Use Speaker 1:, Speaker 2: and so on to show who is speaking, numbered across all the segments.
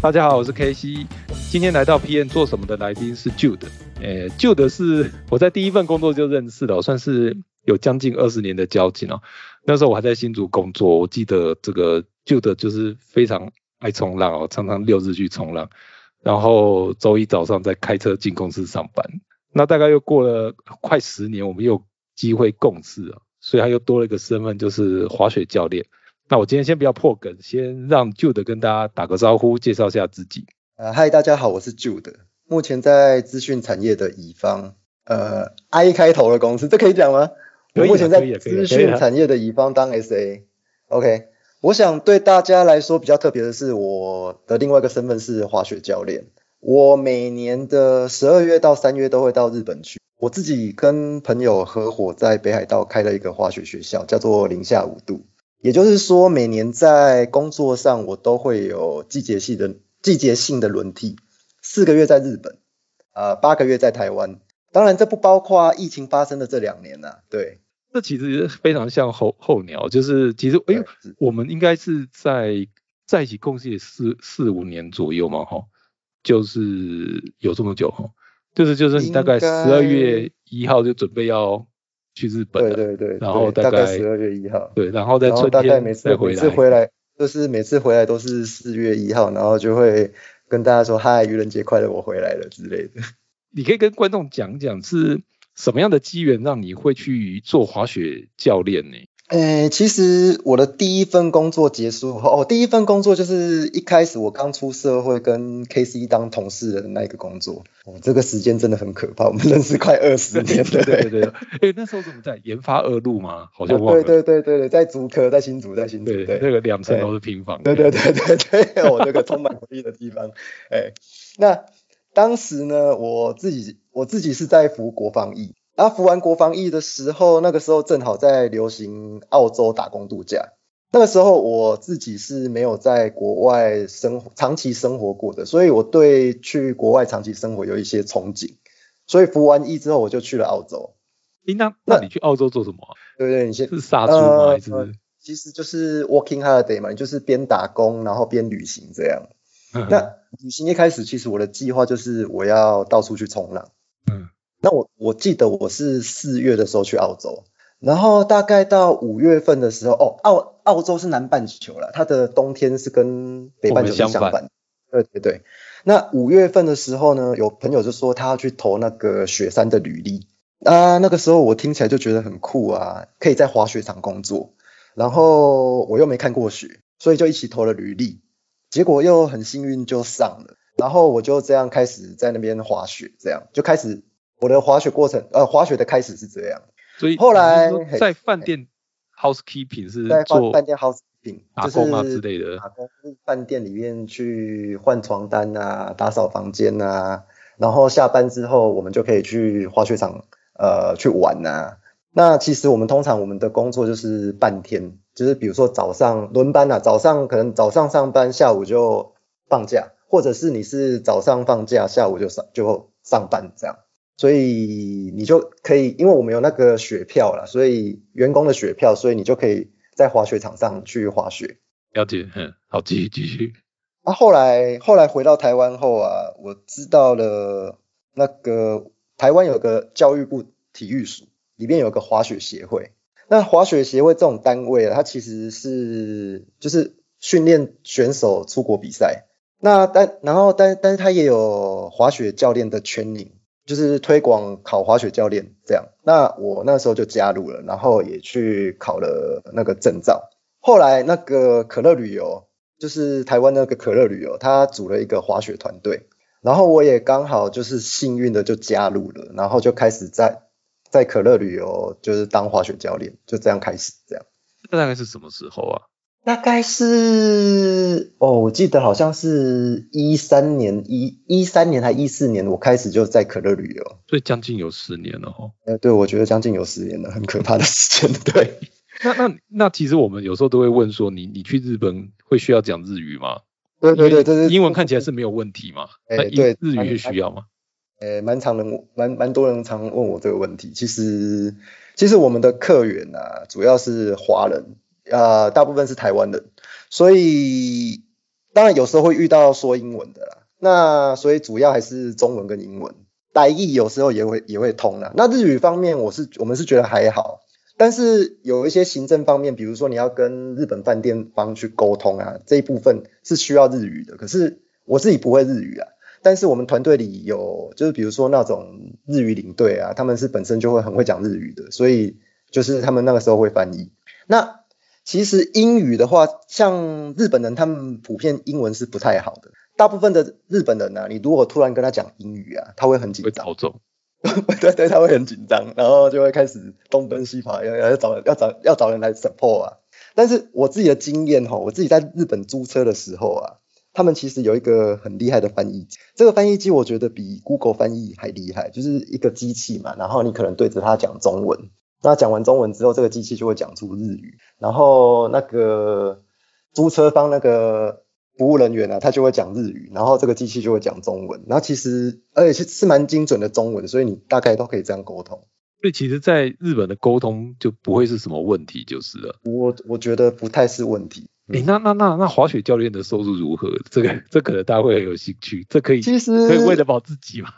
Speaker 1: 大家好，我是 K C。今天来到 P N 做什么的来宾是 Jude。诶，Jude 是我在第一份工作就认识的，算是有将近二十年的交情哦。那时候我还在新竹工作，我记得这个 Jude 就是非常爱冲浪哦，常常六日去冲浪，然后周一早上再开车进公司上班。那大概又过了快十年，我们又机会共事啊，所以他又多了一个身份，就是滑雪教练。那我今天先不要破梗，先让 Jude 跟大家打个招呼，介绍一下自己。
Speaker 2: 呃，嗨，大家好，我是 Jude，目前在资讯产业的乙方，呃，I 开头的公司，这可以讲吗？
Speaker 1: 我
Speaker 2: 目前在资讯产业的乙方当 SA。OK，我想对大家来说比较特别的是，我的另外一个身份是滑雪教练。我每年的十二月到三月都会到日本去，我自己跟朋友合伙在北海道开了一个滑雪学校，叫做零下五度。也就是说，每年在工作上我都会有季节性的季节性的轮替，四个月在日本，呃，八个月在台湾。当然，这不包括疫情发生的这两年呐。对，
Speaker 1: 这其实非常像候候鸟，就是其实，哎呦，我们应该是在在一起共事四四五年左右嘛，哈，就是有这么久哈，就是就是你大概十二月一号就准备要。去日本，
Speaker 2: 对对对，
Speaker 1: 然后
Speaker 2: 大概十二月一号，
Speaker 1: 对，然后在
Speaker 2: 春天每次每次回来，就是每次回来都是四月一号，然后就会跟大家说嗨，愚人节快乐，我回来了之类的。
Speaker 1: 你可以跟观众讲讲是什么样的机缘让你会去做滑雪教练呢？
Speaker 2: 诶，其实我的第一份工作结束后，哦，第一份工作就是一开始我刚出社会跟 K C 当同事的那一个工作。哦，这个时间真的很可怕，我们认识快二十年
Speaker 1: 了。对对对，哎，那时候怎么在研发二路吗？好像忘了。
Speaker 2: 对对对对对，在竹科，在新竹，在新竹。
Speaker 1: 对对，那个两层楼是平房。
Speaker 2: 对对对对对，我 那个充满回忆的地方。哎，那当时呢，我自己我自己是在服国防役。啊，服完国防役的时候，那个时候正好在流行澳洲打工度假。那个时候我自己是没有在国外生活长期生活过的，所以我对去国外长期生活有一些憧憬。所以服完役之后，我就去了澳洲。
Speaker 1: 那那你去澳洲做什么？
Speaker 2: 对对，你先
Speaker 1: 是杀猪吗？还是
Speaker 2: 其实就是 working holiday 嘛，就是边打工然后边旅行这样。那旅行一开始，其实我的计划就是我要到处去冲浪。嗯。那我我记得我是四月的时候去澳洲，然后大概到五月份的时候，哦，澳澳洲是南半球了，它的冬天是跟北半球相反。对对对。那五月份的时候呢，有朋友就说他要去投那个雪山的履历，啊，那个时候我听起来就觉得很酷啊，可以在滑雪场工作，然后我又没看过雪，所以就一起投了履历，结果又很幸运就上了，然后我就这样开始在那边滑雪，这样就开始。我的滑雪过程，呃，滑雪的开始是这样，
Speaker 1: 所以
Speaker 2: 后来
Speaker 1: 在饭店 housekeeping 是
Speaker 2: 在饭店 housekeeping
Speaker 1: 打工啊之类的，
Speaker 2: 打工饭店里面去换床单啊，打扫房间啊，然后下班之后我们就可以去滑雪场呃去玩啊。那其实我们通常我们的工作就是半天，就是比如说早上轮班啊，早上可能早上上班，下午就放假，或者是你是早上放假，下午就上就上班这样。所以你就可以，因为我们有那个雪票了，所以员工的雪票，所以你就可以在滑雪场上去滑雪。
Speaker 1: 了解，嗯，好，继续继续。
Speaker 2: 啊，后来后来回到台湾后啊，我知道了那个台湾有个教育部体育署，里面有个滑雪协会。那滑雪协会这种单位啊，它其实是就是训练选手出国比赛。那但然后但但是它也有滑雪教练的圈领。就是推广考滑雪教练这样，那我那时候就加入了，然后也去考了那个证照。后来那个可乐旅游，就是台湾那个可乐旅游，他组了一个滑雪团队，然后我也刚好就是幸运的就加入了，然后就开始在在可乐旅游就是当滑雪教练，就这样开始这样。
Speaker 1: 那大概是什么时候啊？
Speaker 2: 大概是哦，我记得好像是一三年一一三年还一四年，我开始就在可乐旅游，
Speaker 1: 所以将近有十年了哈。
Speaker 2: 呃，对，我觉得将近有十年了，很可怕的时间。对，
Speaker 1: 那那那其实我们有时候都会问说，你你去日本会需要讲日语吗？
Speaker 2: 对对对对
Speaker 1: 英文看起来是没有问题嘛？
Speaker 2: 哎，对，
Speaker 1: 日语是需要吗？
Speaker 2: 呃，蛮常人蛮蛮多人常问我这个问题。其实其实我们的客源啊，主要是华人，呃，大部分是台湾人，所以当然有时候会遇到说英文的啦。那所以主要还是中文跟英文，台译有时候也会也会通啦。那日语方面，我是我们是觉得还好。但是有一些行政方面，比如说你要跟日本饭店方去沟通啊，这一部分是需要日语的。可是我自己不会日语啊，但是我们团队里有，就是比如说那种日语领队啊，他们是本身就会很会讲日语的，所以就是他们那个时候会翻译。那其实英语的话，像日本人他们普遍英文是不太好的，大部分的日本人啊，你如果突然跟他讲英语啊，他会很紧张。会 对对，他会很紧张，然后就会开始东奔西跑，要要找要找要找人来 support 啊。但是我自己的经验哈，我自己在日本租车的时候啊，他们其实有一个很厉害的翻译机，这个翻译机我觉得比 Google 翻译还厉害，就是一个机器嘛，然后你可能对着它讲中文，那讲完中文之后，这个机器就会讲出日语，然后那个租车方那个。服务人员啊，他就会讲日语，然后这个机器就会讲中文，然后其实而且是是蛮精准的中文，所以你大概都可以这样沟通。
Speaker 1: 所以其实，在日本的沟通就不会是什么问题，就是了。
Speaker 2: 我我觉得不太是问题。
Speaker 1: 诶，那那那那滑雪教练的收入如何？这个这可能大家会很有兴趣。这可以
Speaker 2: 其实
Speaker 1: 可以为了保自己吗？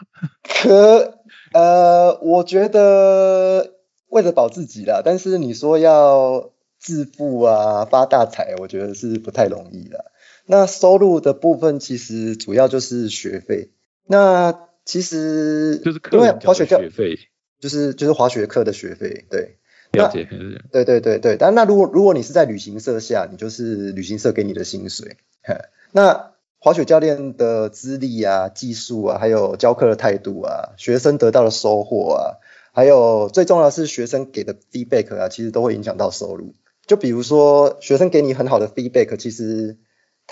Speaker 2: 可呃，我觉得为了保自己啦，但是你说要致富啊、发大财，我觉得是不太容易的。那收入的部分其实主要就是学费。那其实
Speaker 1: 就是因为
Speaker 2: 滑雪教
Speaker 1: 学费，
Speaker 2: 就是就是滑雪课的学费，对。
Speaker 1: 了解。
Speaker 2: 对对对对，但那如果如果你是在旅行社下，你就是旅行社给你的薪水。那滑雪教练的资历啊、技术啊，还有教课的态度啊，学生得到的收获啊，还有最重要是学生给的 feedback 啊，其实都会影响到收入。就比如说学生给你很好的 feedback，其实。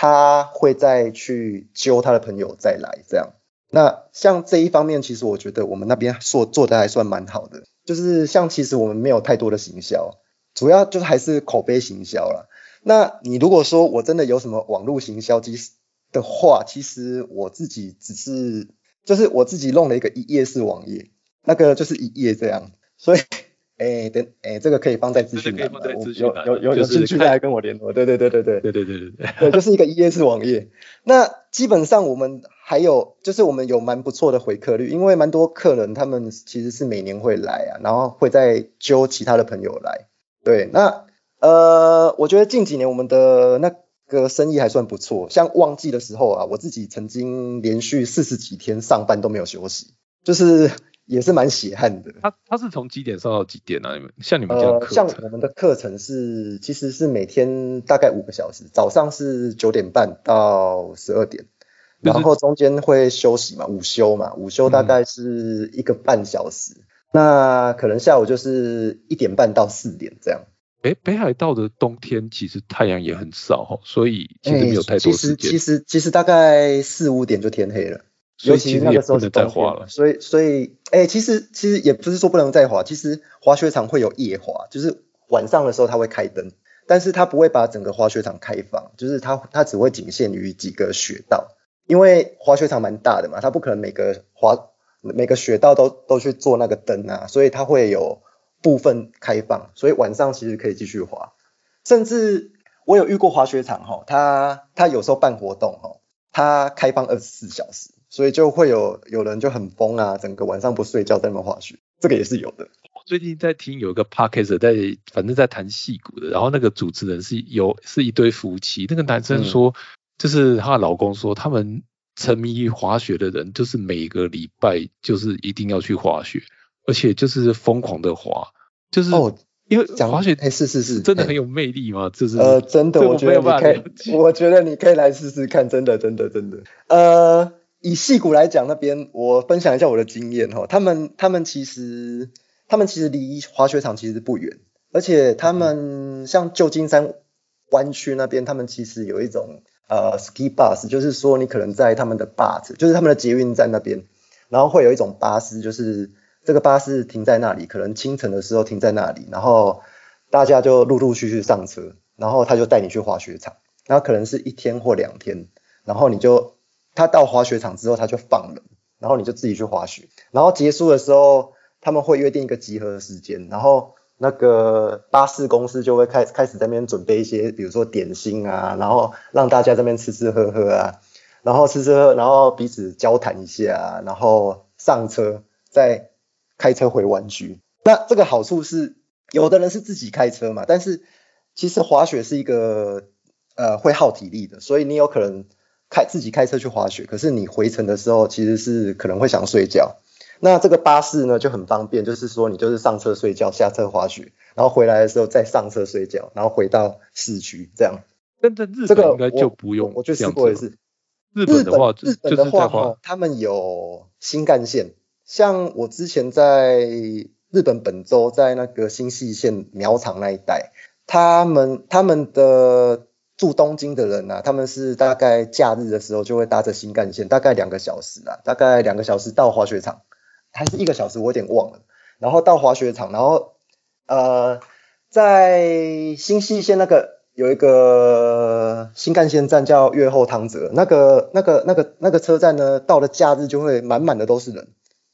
Speaker 2: 他会再去揪他的朋友再来这样，那像这一方面，其实我觉得我们那边做做的还算蛮好的，就是像其实我们没有太多的行销，主要就是还是口碑行销了。那你如果说我真的有什么网络行销机的话，其实我自己只是就是我自己弄了一个一页式网页，那个就是一页这样，所以。哎，等哎，这个可以放在资讯栏，有有有有兴趣再来跟我联络。对对对对对
Speaker 1: 对对对对对，
Speaker 2: 对，就是一个 ES 网页。那基本上我们还有，就是我们有蛮不错的回客率，因为蛮多客人他们其实是每年会来啊，然后会再揪其他的朋友来。对，那呃，我觉得近几年我们的那个生意还算不错，像旺季的时候啊，我自己曾经连续四十几天上班都没有休息，就是。也是蛮血汗的。
Speaker 1: 他他是从几点上到几点啊？你们像你们这样课
Speaker 2: 像我们的课程是其实是每天大概五个小时，早上是九点半到十二点，然后中间会休息嘛，午休嘛，午休大概是一个半小时。那可能下午就是一点半到四点这样。
Speaker 1: 哎，北海道的冬天其实太阳也很少哈，所以其实没有太多时
Speaker 2: 间。其实其实其实大概四五点就天黑了。尤其那个时候是冬天，所以所以哎，其实其实也不是说不能再滑，其实滑雪场会有夜滑，就是晚上的时候它会开灯，但是它不会把整个滑雪场开放，就是它它只会仅限于几个雪道，因为滑雪场蛮大的嘛，它不可能每个滑每个雪道都都去做那个灯啊，所以它会有部分开放，所以晚上其实可以继续滑，甚至我有遇过滑雪场哈，它它有时候办活动哈，它开放二十四小时。所以就会有有人就很疯啊，整个晚上不睡觉在那滑雪，这个也是有的。
Speaker 1: 我最近在听有一个 podcast 在，反正在谈戏骨的，然后那个主持人是有是一对夫妻，那个男生说，就是她的老公说，他们沉迷于滑雪的人，就是每个礼拜就是一定要去滑雪，而且就是疯狂的滑，就是哦，因为讲滑雪，
Speaker 2: 哎，是是是，
Speaker 1: 真的很有魅力吗？就是
Speaker 2: 呃，真的，我觉得你可以，我觉得你可以来试试看，真的真的真的，呃。以戏谷来讲，那边我分享一下我的经验哈，他们他们其实他们其实离滑雪场其实不远，而且他们像旧金山湾区那边，他们其实有一种呃 ski bus，就是说你可能在他们的 bus，就是他们的捷运站那边，然后会有一种巴士，就是这个巴士停在那里，可能清晨的时候停在那里，然后大家就陆陆续续上车，然后他就带你去滑雪场，然后可能是一天或两天，然后你就。他到滑雪场之后，他就放人，然后你就自己去滑雪。然后结束的时候，他们会约定一个集合的时间，然后那个巴士公司就会开开始在那边准备一些，比如说点心啊，然后让大家这边吃吃喝喝啊，然后吃吃喝，然后彼此交谈一下，然后上车再开车回湾区。那这个好处是，有的人是自己开车嘛，但是其实滑雪是一个呃会耗体力的，所以你有可能。开自己开车去滑雪，可是你回程的时候其实是可能会想睡觉。那这个巴士呢就很方便，就是说你就是上车睡觉，下车滑雪，然后回来的时候再上车睡觉，然后回到市区这样。
Speaker 1: 但在日本应该就不用，
Speaker 2: 我去试过一次。
Speaker 1: 日本的话，
Speaker 2: 日本的话，他们有新干线，像我之前在日本本州，在那个新细线苗场那一带，他们他们的。住东京的人啊，他们是大概假日的时候就会搭着新干线，大概两个小时啊，大概两个小时到滑雪场，还是一个小时，我有点忘了。然后到滑雪场，然后呃，在新西线那个有一个新干线站叫越后汤泽，那个那个那个那个车站呢，到了假日就会满满的都是人，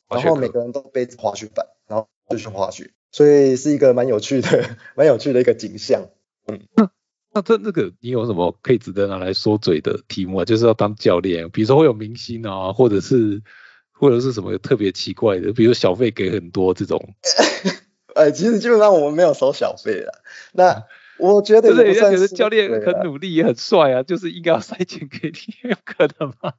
Speaker 2: 然后每个人都背着滑雪板，然后就去滑雪，所以是一个蛮有趣的、蛮有趣的一个景象，嗯。
Speaker 1: 那这那个你有什么可以值得拿来说嘴的题目啊？就是要当教练，比如说会有明星啊，或者是或者是什么特别奇怪的，比如小费给很多这种。
Speaker 2: 呃，其实基本上我们没有收小费的。那 我觉得，
Speaker 1: 就是觉得教练很努力也很帅啊，就是应该要塞钱给你，有可能吗？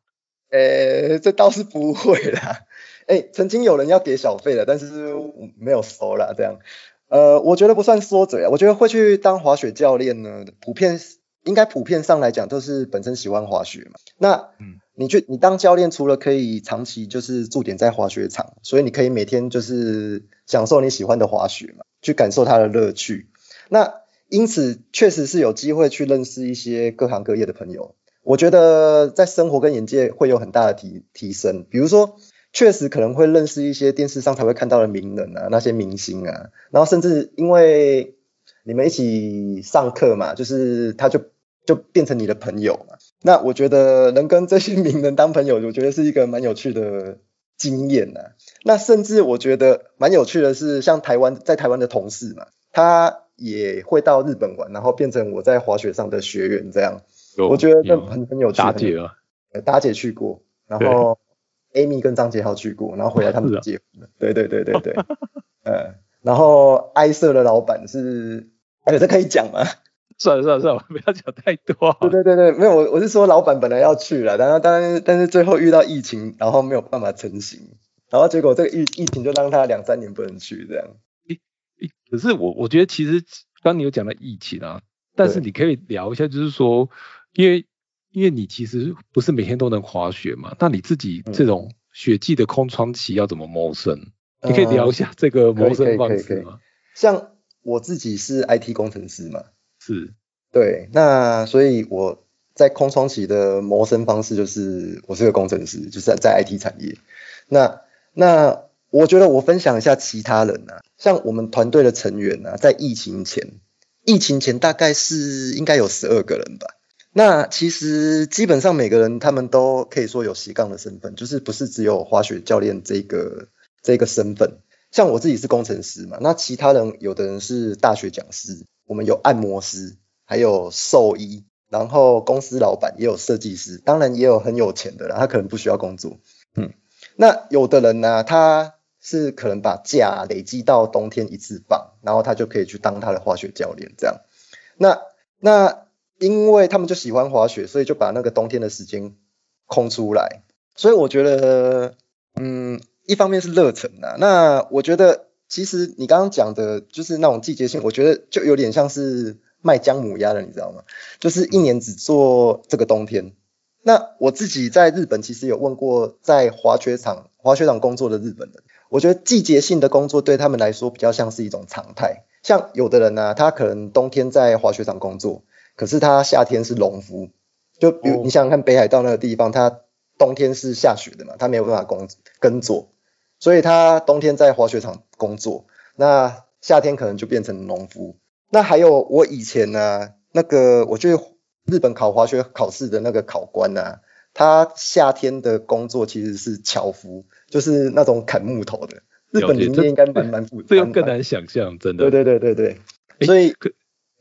Speaker 2: 呃，这倒是不会啦。哎，曾经有人要给小费的，但是没有收啦，这样。呃，我觉得不算缩嘴啊。我觉得会去当滑雪教练呢，普遍应该普遍上来讲都是本身喜欢滑雪嘛。那，嗯，你去你当教练，除了可以长期就是驻点在滑雪场，所以你可以每天就是享受你喜欢的滑雪嘛，去感受它的乐趣。那因此确实是有机会去认识一些各行各业的朋友。我觉得在生活跟眼界会有很大的提提升，比如说。确实可能会认识一些电视上才会看到的名人啊，那些明星啊，然后甚至因为你们一起上课嘛，就是他就就变成你的朋友嘛。那我觉得能跟这些名人当朋友，我觉得是一个蛮有趣的经验呐。那甚至我觉得蛮有趣的是，像台湾在台湾的同事嘛，他也会到日本玩，然后变成我在滑雪上的学员这样。我觉得这很很有趣。
Speaker 1: 达姐啊，
Speaker 2: 达姐去过，然后。Amy 跟张杰豪去过，然后回来他们结婚了。对对对对对，呃，然后埃瑟的老板是，哎，这可以讲吗？
Speaker 1: 算了算了算了，不要讲太多。
Speaker 2: 对对对对，没有我我是说老板本来要去了，然后当然但是最后遇到疫情，然后没有办法成型，然后结果这个疫疫情就让他两三年不能去这样。
Speaker 1: 诶诶，可是我我觉得其实刚你有讲到疫情啊，但是你可以聊一下，就是说因为。因为你其实不是每天都能滑雪嘛，那你自己这种雪季的空窗期要怎么谋生？你可以聊一下这个谋生方式吗？
Speaker 2: 像我自己是 IT 工程师嘛，
Speaker 1: 是，
Speaker 2: 对，那所以我在空窗期的谋生方式就是我是个工程师，就是在 IT 产业。那那我觉得我分享一下其他人啊，像我们团队的成员啊，在疫情前，疫情前大概是应该有十二个人吧。那其实基本上每个人他们都可以说有斜杠的身份，就是不是只有滑雪教练这个这个身份。像我自己是工程师嘛，那其他人有的人是大学讲师，我们有按摩师，还有兽医，然后公司老板也有设计师，当然也有很有钱的啦，他可能不需要工作。嗯，那有的人呢，他是可能把假累积到冬天一次放，然后他就可以去当他的滑雪教练这样。那那。因为他们就喜欢滑雪，所以就把那个冬天的时间空出来。所以我觉得，嗯，一方面是热忱啊。那我觉得，其实你刚刚讲的，就是那种季节性，我觉得就有点像是卖姜母鸭的，你知道吗？就是一年只做这个冬天，那我自己在日本其实有问过在滑雪场滑雪场工作的日本人，我觉得季节性的工作对他们来说比较像是一种常态。像有的人呢，他可能冬天在滑雪场工作，可是他夏天是农夫。就比如你想想看，北海道那个地方，它冬天是下雪的嘛，他没有办法工耕作，所以他冬天在滑雪场工作，那夏天可能就变成农夫。那还有我以前呢，那个我去日本考滑雪考试的那个考官呢，他夏天的工作其实是樵夫，就是那种砍木头的。日本林业应该蛮蛮复杂，
Speaker 1: 这又更难想象，真的。
Speaker 2: 对对对对对，所以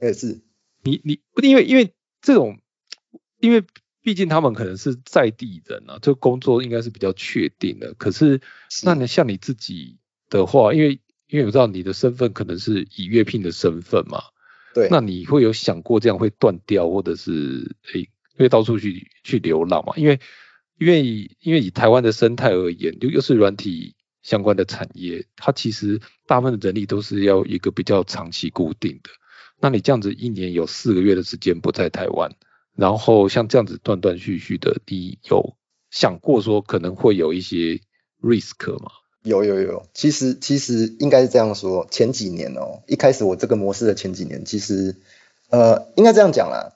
Speaker 2: 也是
Speaker 1: 你你因为因为这种。因为毕竟他们可能是在地人啊，这个工作应该是比较确定的。可是，那你像你自己的话，因为因为我知道你的身份可能是以乐聘的身份嘛，
Speaker 2: 对，
Speaker 1: 那你会有想过这样会断掉，或者是诶，因为到处去去流浪嘛？因为因为因为以台湾的生态而言，又又是软体相关的产业，它其实大部分的人力都是要一个比较长期固定的。那你这样子一年有四个月的时间不在台湾。然后像这样子断断续续的，你有想过说可能会有一些 risk 吗？
Speaker 2: 有有有，其实其实应该是这样说，前几年哦，一开始我这个模式的前几年，其实呃应该这样讲啦，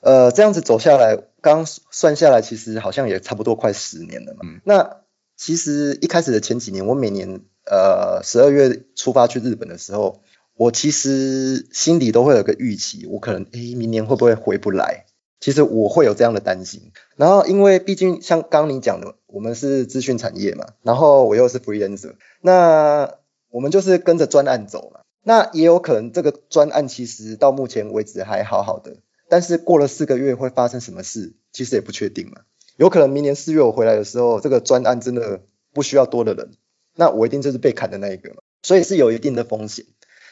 Speaker 2: 呃这样子走下来，刚算下来，其实好像也差不多快十年了嘛。那其实一开始的前几年，我每年呃十二月出发去日本的时候，我其实心里都会有个预期，我可能诶明年会不会回不来？其实我会有这样的担心，然后因为毕竟像刚你讲的，我们是资讯产业嘛，然后我又是 freelancer，那我们就是跟着专案走嘛。那也有可能这个专案其实到目前为止还好好的，但是过了四个月会发生什么事，其实也不确定嘛。有可能明年四月我回来的时候，这个专案真的不需要多的人，那我一定就是被砍的那一个嘛，所以是有一定的风险。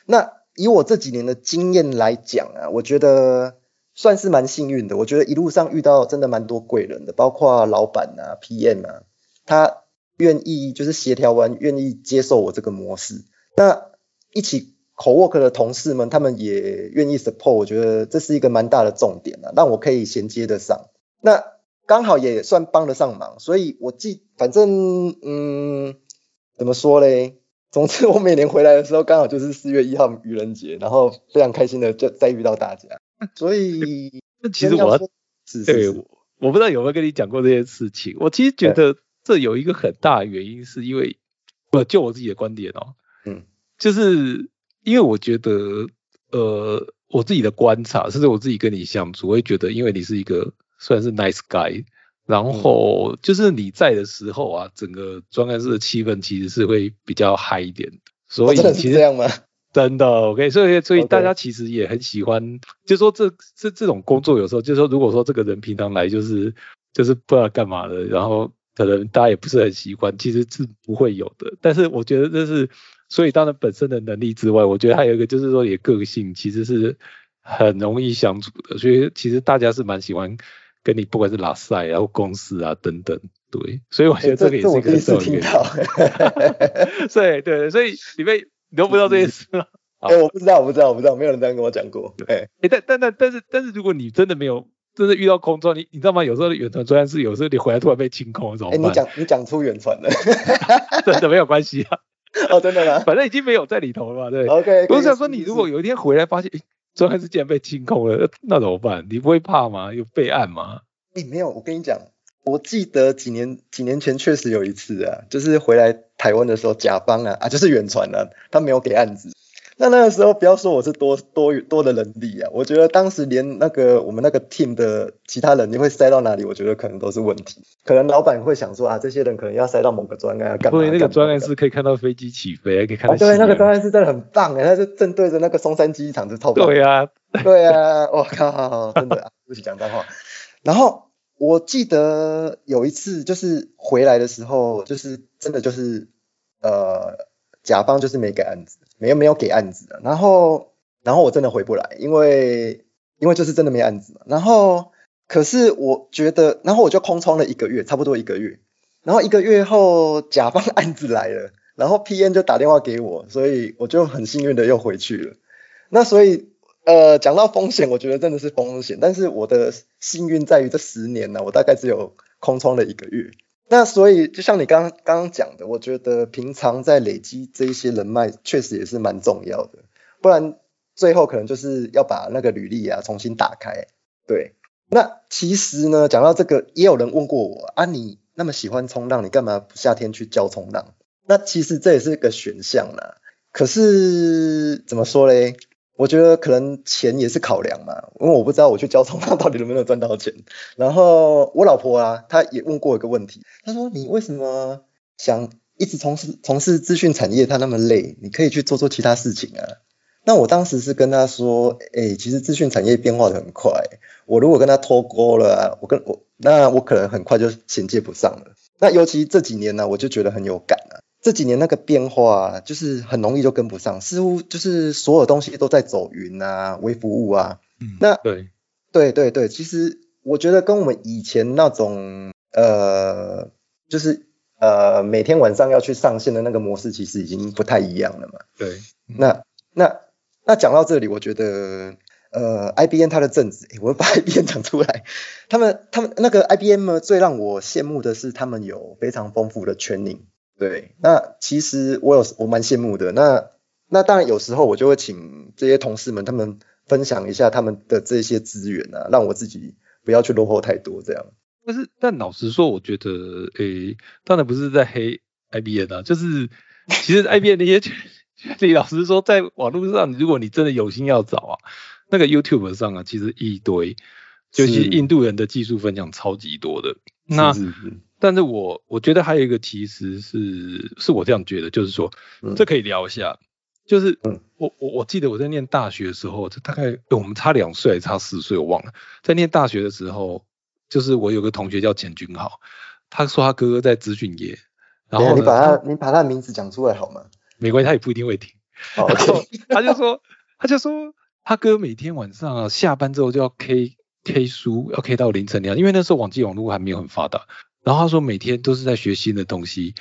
Speaker 2: 那以我这几年的经验来讲啊，我觉得。算是蛮幸运的，我觉得一路上遇到真的蛮多贵人的，包括老板啊、PM 啊，他愿意就是协调完，愿意接受我这个模式。那一起 co work 的同事们，他们也愿意 support，我觉得这是一个蛮大的重点啊，让我可以衔接得上。那刚好也算帮得上忙，所以我记，反正嗯，怎么说嘞？总之我每年回来的时候，刚好就是四月一号愚人节，然后非常开心的就再遇到大家。所以，
Speaker 1: 那其实我对，我不知道有没有跟你讲过这件事情。我其实觉得这有一个很大的原因，是因为，我就我自己的观点哦，嗯，就是因为我觉得，呃，我自己的观察，甚至我自己跟你相处，我会觉得，因为你是一个算是 nice guy，然后就是你在的时候啊，整个专案室的气氛其实是会比较嗨一点的。所以其实
Speaker 2: 这样吗？
Speaker 1: 真的，OK，所以所以大家其实也很喜欢，就说这这这种工作有时候，就说如果说这个人平常来就是就是不知道干嘛的，然后可能大家也不是很喜欢，其实是不会有的。但是我觉得这是，所以当然本身的能力之外，我觉得还有一个就是说也个性其实是很容易相处的，所以其实大家是蛮喜欢跟你，不管是拉塞然后公司啊等等，对，所以我觉得这个也是一个重
Speaker 2: 要原
Speaker 1: 因。对对，所以里面。你都不知道这件事吗？
Speaker 2: 哎，我不知道，我不知道，我不知道，没有人这样跟我讲过。对，
Speaker 1: 哎，但但但但是但是，如果你真的没有，真的遇到空窗，你你知道吗？有时候远传专案是有时候你回来突然被清空，怎么办？
Speaker 2: 哎，你讲你讲出远传了，
Speaker 1: 真的没有关系啊。
Speaker 2: 哦，真的吗？
Speaker 1: 反正已经没有在里头了嘛，对。
Speaker 2: OK。
Speaker 1: 我想说，你如果有一天回来发现，哎，专案是竟然被清空了，那怎么办？你不会怕吗？有备案吗？
Speaker 2: 哎，没有，我跟你讲，我记得几年几年前确实有一次啊，就是回来。台湾的时候，甲方啊啊就是远传啊，他没有给案子。那那个时候，不要说我是多多多的能力啊，我觉得当时连那个我们那个 team 的其他人，你会塞到哪里？我觉得可能都是问题。可能老板会想说啊，这些人可能要塞到某个专案干嘛？
Speaker 1: 对，那个专案是可以看到飞机起飞，可以看到。
Speaker 2: 对，那个专案是真的很棒哎，它是正对着那个松山机场就透。
Speaker 1: 对呀，
Speaker 2: 对呀，我靠，真的啊不许讲脏话。然后我记得有一次就是回来的时候，就是真的就是。呃，甲方就是没给案子，没有没有给案子，然后然后我真的回不来，因为因为就是真的没案子。然后可是我觉得，然后我就空窗了一个月，差不多一个月。然后一个月后，甲方 案子来了，然后 PM 就打电话给我，所以我就很幸运的又回去了。那所以呃，讲到风险，我觉得真的是风险。但是我的幸运在于这十年呢，我大概只有空窗了一个月。那所以就像你刚刚刚讲的，我觉得平常在累积这一些人脉，确实也是蛮重要的。不然最后可能就是要把那个履历啊重新打开。对，那其实呢，讲到这个，也有人问过我啊，你那么喜欢冲浪，你干嘛不夏天去教冲浪？那其实这也是个选项啦。可是怎么说嘞？我觉得可能钱也是考量嘛，因为我不知道我去教冲浪到底能不能赚到钱。然后我老婆啊，她也问过一个问题，她说：“你为什么想一直从事从事资讯产业？她那么累，你可以去做做其他事情啊。”那我当时是跟她说：“哎，其实资讯产业变化的很快，我如果跟她脱钩了，我跟我那我可能很快就衔接不上了。那尤其这几年呢，我就觉得很有感啊。”这几年那个变化，就是很容易就跟不上，似乎就是所有东西都在走云啊、微服务啊。
Speaker 1: 嗯，那对，
Speaker 2: 对对对，其实我觉得跟我们以前那种呃，就是呃每天晚上要去上线的那个模式，其实已经不太一样了嘛。
Speaker 1: 对，
Speaker 2: 那那那讲到这里，我觉得呃，IBM 它的正子，我把 IBM 讲出来，他们他们那个 IBM 呢，最让我羡慕的是他们有非常丰富的 training。对，那其实我有我蛮羡慕的。那那当然有时候我就会请这些同事们他们分享一下他们的这些资源啊，让我自己不要去落后太多这样。
Speaker 1: 但是但老实说，我觉得诶，当然不是在黑 IBM 啊，就是其实 IBM 那些，你老实说，在网络上，如果你真的有心要找啊，那个 YouTube 上啊，其实一堆，尤其印度人的技术分享超级多的。那但是我我觉得还有一个其实是是我这样觉得，就是说这可以聊一下，就是我我我记得我在念大学的时候，这大概我们差两岁差四岁我忘了，在念大学的时候，就是我有个同学叫钱君豪，他说他哥哥在资讯业，然后
Speaker 2: 你把他你把他的名字讲出来好吗？
Speaker 1: 没关系，他也不一定会听。然后他就说他就说他哥每天晚上啊下班之后就要 K K 书，要 K 到凌晨那样，因为那时候网际网络还没有很发达。然后他说每天都是在学新的东西，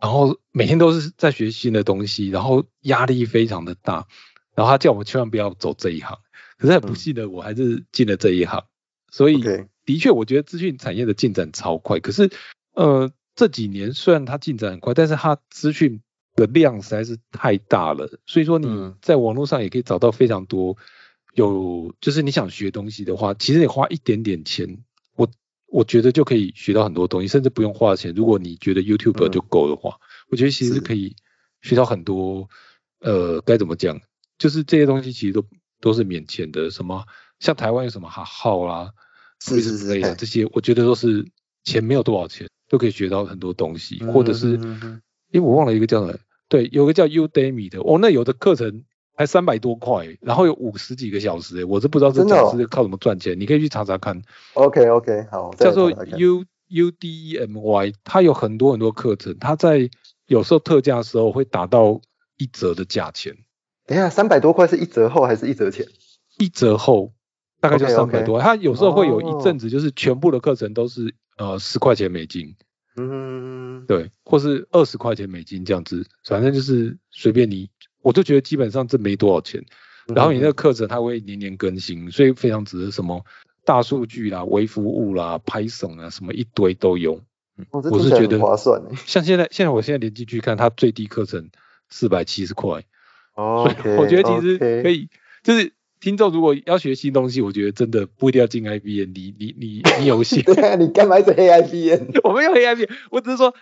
Speaker 1: 然后每天都是在学新的东西，然后压力非常的大。然后他叫我千万不要走这一行，可是很不幸的我还是进了这一行。所以的确我觉得资讯产业的进展超快，可是呃这几年虽然它进展很快，但是它资讯的量实在是太大了。所以说你在网络上也可以找到非常多有就是你想学东西的话，其实你花一点点钱。我觉得就可以学到很多东西，甚至不用花钱。如果你觉得 YouTube 就够的话，我觉得其实可以学到很多。呃，该怎么讲？就是这些东西其实都都是免钱的。什么像台湾有什么哈号啦，
Speaker 2: 是是是，
Speaker 1: 这些我觉得都是钱没有多少钱，都可以学到很多东西。或者是因为我忘了一个叫什么，对，有个叫 Udemy 的，哦，那有的课程。才三百多块，然后有五十几个小时，我是不知道这讲师靠什么赚钱，你可以去查查看。
Speaker 2: OK OK，好，
Speaker 1: 叫做 U U D E M Y，它有很多很多课程，它在有时候特价的时候会打到一折的价钱。
Speaker 2: 等下，三百多块是一折后还是一折前？
Speaker 1: 一折后大概就三百多，它有时候会有一阵子就是全部的课程都是呃十块钱美金，嗯，对，或是二十块钱美金这样子，反正就是随便你。我就觉得基本上这没多少钱，然后你那个课程它会年年更新，所以非常值得什么大数据啦、微服务啦、Python 啊，什么一堆都有。
Speaker 2: 我是觉得划算
Speaker 1: 像现在，现在我现在连进去看，它最低课程四百七十块。
Speaker 2: 哦，
Speaker 1: 我觉得其实可以，就是听众如果要学新东西，我觉得真的不一定要进 IBM，你你你你有心。
Speaker 2: 对啊，你干嘛一直黑 IBM？
Speaker 1: 我没有黑 IBM，我只是说。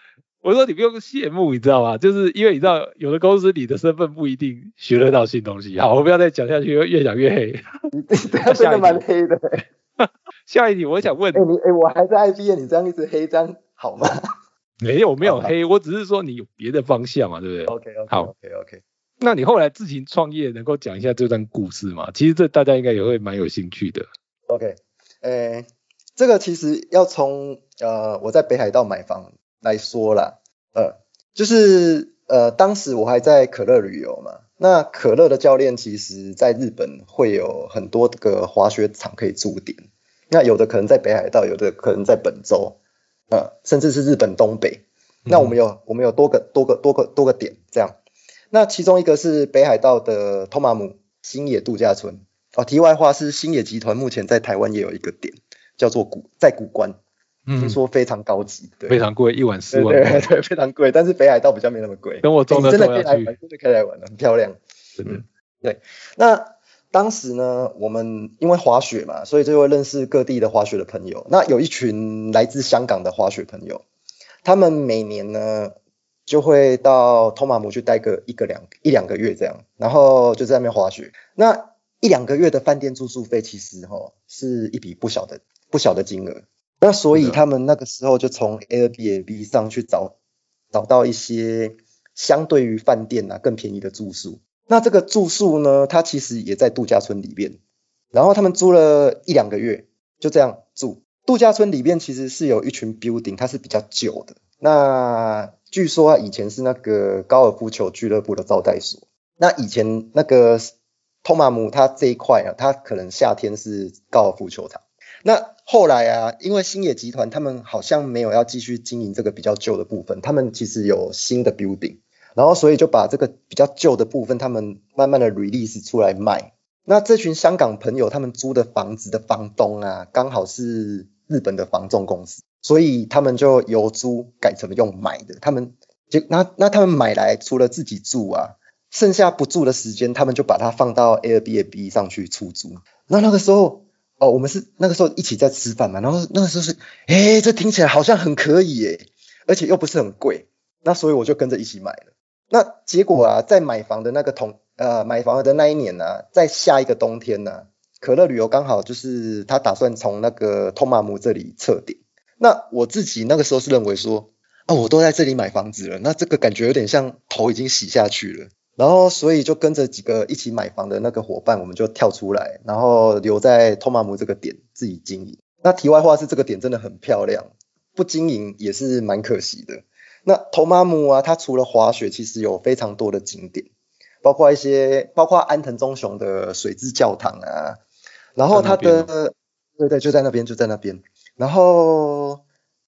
Speaker 1: 我说你不用羡慕，你知道吗？就是因为你知道，有的公司你的身份不一定学得到新东西。好，我不要再讲下去，越讲越黑。
Speaker 2: 你真的蛮黑的。
Speaker 1: 下一题，我想问，
Speaker 2: 哎你哎，我还在 IBM，你这样一直黑，这样好吗？
Speaker 1: 没有没有黑，我只是说你有别的方向嘛，对不对
Speaker 2: ？OK OK 好 OK OK。
Speaker 1: 那你后来自行创业，能够讲一下这段故事吗？其实这大家应该也会蛮有兴趣的。
Speaker 2: OK，呃，这个其实要从呃我在北海道买房。来说啦，呃，就是呃，当时我还在可乐旅游嘛，那可乐的教练其实在日本会有很多个滑雪场可以驻点，那有的可能在北海道，有的可能在本州，呃，甚至是日本东北，那我们有我们有多个多个多个多个点这样，那其中一个是北海道的托马姆星野度假村，哦，题外话是星野集团目前在台湾也有一个点，叫做古在古关，听说非常高级，对，
Speaker 1: 非常贵，一碗四万，
Speaker 2: 对对，非常贵。但是北海道比较没那么贵。
Speaker 1: 等我真的
Speaker 2: 真的可以来玩，真的可以来玩的，很漂亮。
Speaker 1: 嗯，
Speaker 2: 对。那当时呢，我们因为滑雪嘛，所以就会认识各地的滑雪的朋友。那有一群来自香港的滑雪朋友，他们每年呢就会到托马姆去待个一个两一两个月这样，然后就在那边滑雪。那一两个月的饭店住宿费，其实哈是一笔不小的不小的金额。那所以他们那个时候就从 Airbnb 上去找找到一些相对于饭店啊更便宜的住宿。那这个住宿呢，它其实也在度假村里面。然后他们租了一两个月，就这样住。度假村里面其实是有一群 building，它是比较旧的。那据说啊，以前是那个高尔夫球俱乐部的招待所。那以前那个。托马姆它这一块啊，它可能夏天是高尔夫球场。那后来啊，因为星野集团他们好像没有要继续经营这个比较旧的部分，他们其实有新的 building，然后所以就把这个比较旧的部分，他们慢慢的 release 出来卖。那这群香港朋友他们租的房子的房东啊，刚好是日本的房仲公司，所以他们就由租改成用买的。他们就那那他们买来除了自己住啊。剩下不住的时间，他们就把它放到 Airbnb 上去出租。那那个时候，哦，我们是那个时候一起在吃饭嘛，然后那个时候是，哎，这听起来好像很可以耶，而且又不是很贵，那所以我就跟着一起买了。那结果啊，在买房的那个同呃买房的那一年呢，在下一个冬天呢，可乐旅游刚好就是他打算从那个托马姆这里撤点。那我自己那个时候是认为说，啊，我都在这里买房子了，那这个感觉有点像头已经洗下去了。然后，所以就跟着几个一起买房的那个伙伴，我们就跳出来，然后留在托马姆这个点自己经营。那题外话是，这个点真的很漂亮，不经营也是蛮可惜的。那托马姆啊，它除了滑雪，其实有非常多的景点，包括一些，包括安藤忠雄的水之教堂啊。然后它的，对对，就在那边，就在那边。然后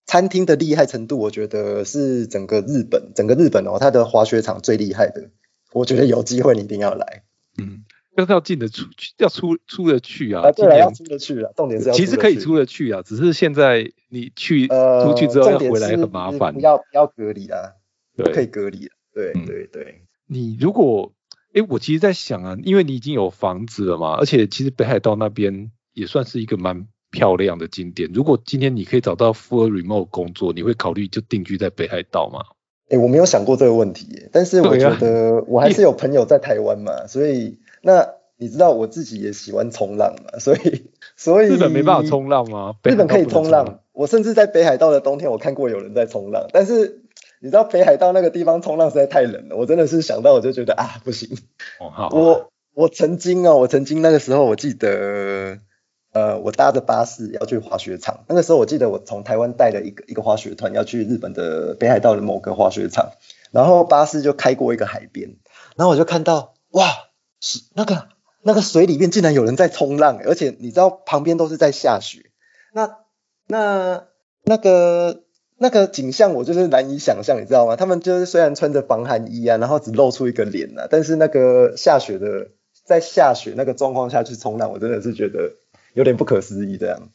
Speaker 2: 餐厅的厉害程度，我觉得是整个日本，整个日本哦，它的滑雪场最厉害的。我觉得有机会你一定要来，
Speaker 1: 嗯，要要进得出去，要出出得去
Speaker 2: 啊，对，要出得去啊，重点是
Speaker 1: 其实可以出得去啊，只是现在你去出去之后要回来很麻烦，
Speaker 2: 不要不要隔离啊，对，可以隔离，对对对。
Speaker 1: 你如果，哎，我其实在想啊，因为你已经有房子了嘛，而且其实北海道那边也算是一个蛮漂亮的景点，如果今天你可以找到 full remote 工作，你会考虑就定居在北海道吗？
Speaker 2: 哎，我没有想过这个问题，但是我觉得我还是有朋友在台湾嘛，所以那你知道我自己也喜欢冲浪嘛，所以所以
Speaker 1: 日本没办法冲浪吗？
Speaker 2: 日本可以冲浪，我甚至在北海道的冬天我看过有人在冲浪，但是你知道北海道那个地方冲浪实在太冷了，我真的是想到我就觉得啊不行。我我曾经啊，我曾经那个时候我记得。呃，我搭着巴士要去滑雪场。那个时候我记得我从台湾带了一个一个滑雪团要去日本的北海道的某个滑雪场，然后巴士就开过一个海边，然后我就看到哇，是那个那个水里面竟然有人在冲浪，而且你知道旁边都是在下雪，那那那个那个景象我就是难以想象，你知道吗？他们就是虽然穿着防寒衣啊，然后只露出一个脸啊，但是那个下雪的在下雪那个状况下去冲浪，我真的是觉得。有点不可思议这样，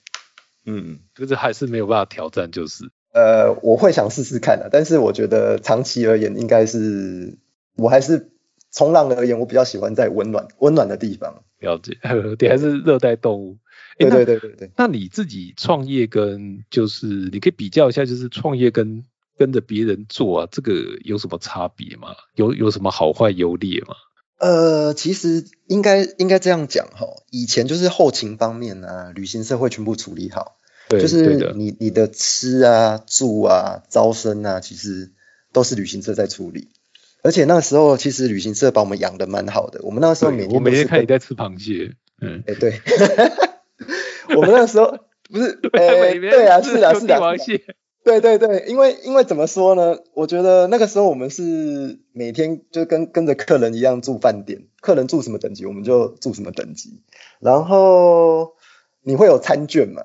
Speaker 1: 嗯，就是还是没有办法挑战，就是，
Speaker 2: 呃，我会想试试看的，但是我觉得长期而言，应该是我还是冲浪而言，我比较喜欢在温暖温暖的地方。
Speaker 1: 了解，你还是热带动物。
Speaker 2: 对对对对对。
Speaker 1: 那你自己创业跟就是你可以比较一下，就是创业跟跟着别人做啊，这个有什么差别吗？有有什么好坏优劣吗？
Speaker 2: 呃，其实应该应该这样讲哈，以前就是后勤方面啊，旅行社会全部处理好，就是你你的吃啊、住啊、招生啊，其实都是旅行社在处理。而且那时候其实旅行社把我们养的蛮好的，我们那时候每天我
Speaker 1: 每天看你在吃螃蟹，嗯，
Speaker 2: 哎对，我们那时候不是，哎对啊，是啊是啊。对对对，因为因为怎么说呢？我觉得那个时候我们是每天就跟跟着客人一样住饭店，客人住什么等级我们就住什么等级。然后你会有餐券嘛？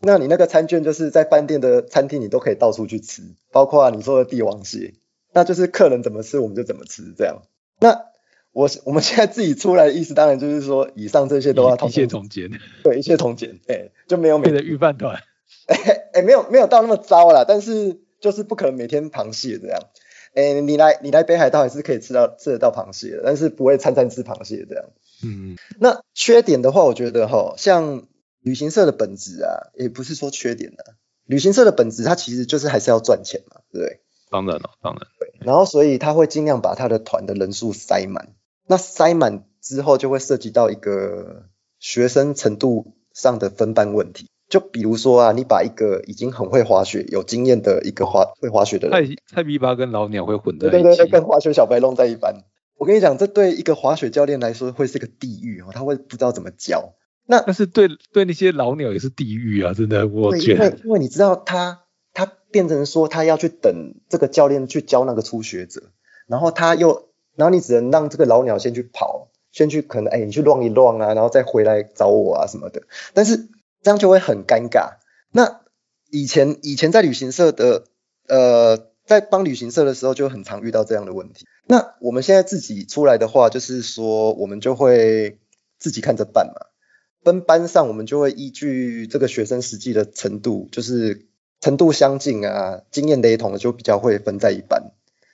Speaker 2: 那你那个餐券就是在饭店的餐厅你都可以到处去吃，包括你说的帝王蟹，那就是客人怎么吃我们就怎么吃这样。那我我们现在自己出来的意思，当然就是说，以上这些都要
Speaker 1: 一切从简，
Speaker 2: 对，一切从简，哎，就没有每
Speaker 1: 的预饭团，
Speaker 2: 哎 哎，没有没有到那么糟啦，但是就是不可能每天螃蟹这样，哎，你来你来北海道还是可以吃到吃得到螃蟹的，但是不会餐餐吃螃蟹这样，嗯，那缺点的话，我觉得哈，像旅行社的本质啊，也不是说缺点的，旅行社的本质它其实就是还是要赚钱嘛，对不对？
Speaker 1: 当然了，当然，
Speaker 2: 对，然后所以他会尽量把他的团的人数塞满。那塞满之后，就会涉及到一个学生程度上的分班问题。就比如说啊，你把一个已经很会滑雪、有经验的一个滑会滑雪的人，
Speaker 1: 菜菜逼巴跟老鸟会混在一
Speaker 2: 起，对对对，跟滑雪小白弄在一班。我跟你讲，这对一个滑雪教练来说会是个地狱哦，他会不知道怎么教。那
Speaker 1: 但是对对那些老鸟也是地狱啊，真的，我觉
Speaker 2: 得，因为因为你知道他他变成说他要去等这个教练去教那个初学者，然后他又。然后你只能让这个老鸟先去跑，先去可能哎，你去乱一乱啊，然后再回来找我啊什么的。但是这样就会很尴尬。那以前以前在旅行社的呃，在帮旅行社的时候就很常遇到这样的问题。那我们现在自己出来的话，就是说我们就会自己看着办嘛。分班上我们就会依据这个学生实际的程度，就是程度相近啊，经验雷同的就比较会分在一班。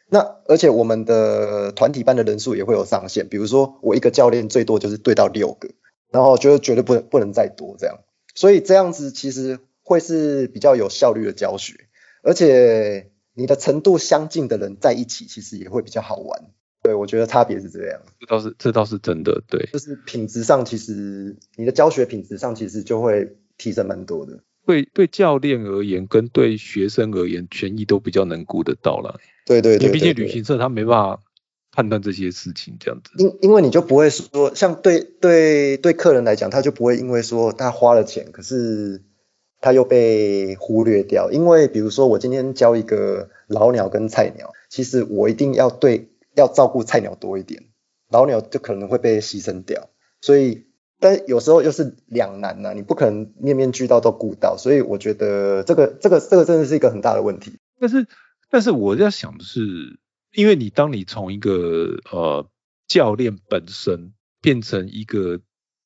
Speaker 2: 那而且我们的团体班的人数也会有上限，比如说我一个教练最多就是对到六个，然后就是绝对不能不能再多这样，所以这样子其实会是比较有效率的教学，而且你的程度相近的人在一起，其实也会比较好玩。对我觉得差别是这样，
Speaker 1: 这倒是这倒是真的，对，
Speaker 2: 就是品质上其实你的教学品质上其实就会提升蛮多的。
Speaker 1: 对对教练而言，跟对学生而言，权益都比较能顾得到了。
Speaker 2: 对对对，
Speaker 1: 因为毕竟旅行社他没办法判断这些事情，这样子。
Speaker 2: 因因为你就不会说，像对对对客人来讲，他就不会因为说他花了钱，可是他又被忽略掉。因为比如说我今天教一个老鸟跟菜鸟，其实我一定要对要照顾菜鸟多一点，老鸟就可能会被牺牲掉。所以。但有时候又是两难呐，你不可能面面俱到都顾到，所以我觉得这个这个这个真的是一个很大的问题。
Speaker 1: 但是但是我在想的是，因为你当你从一个呃教练本身变成一个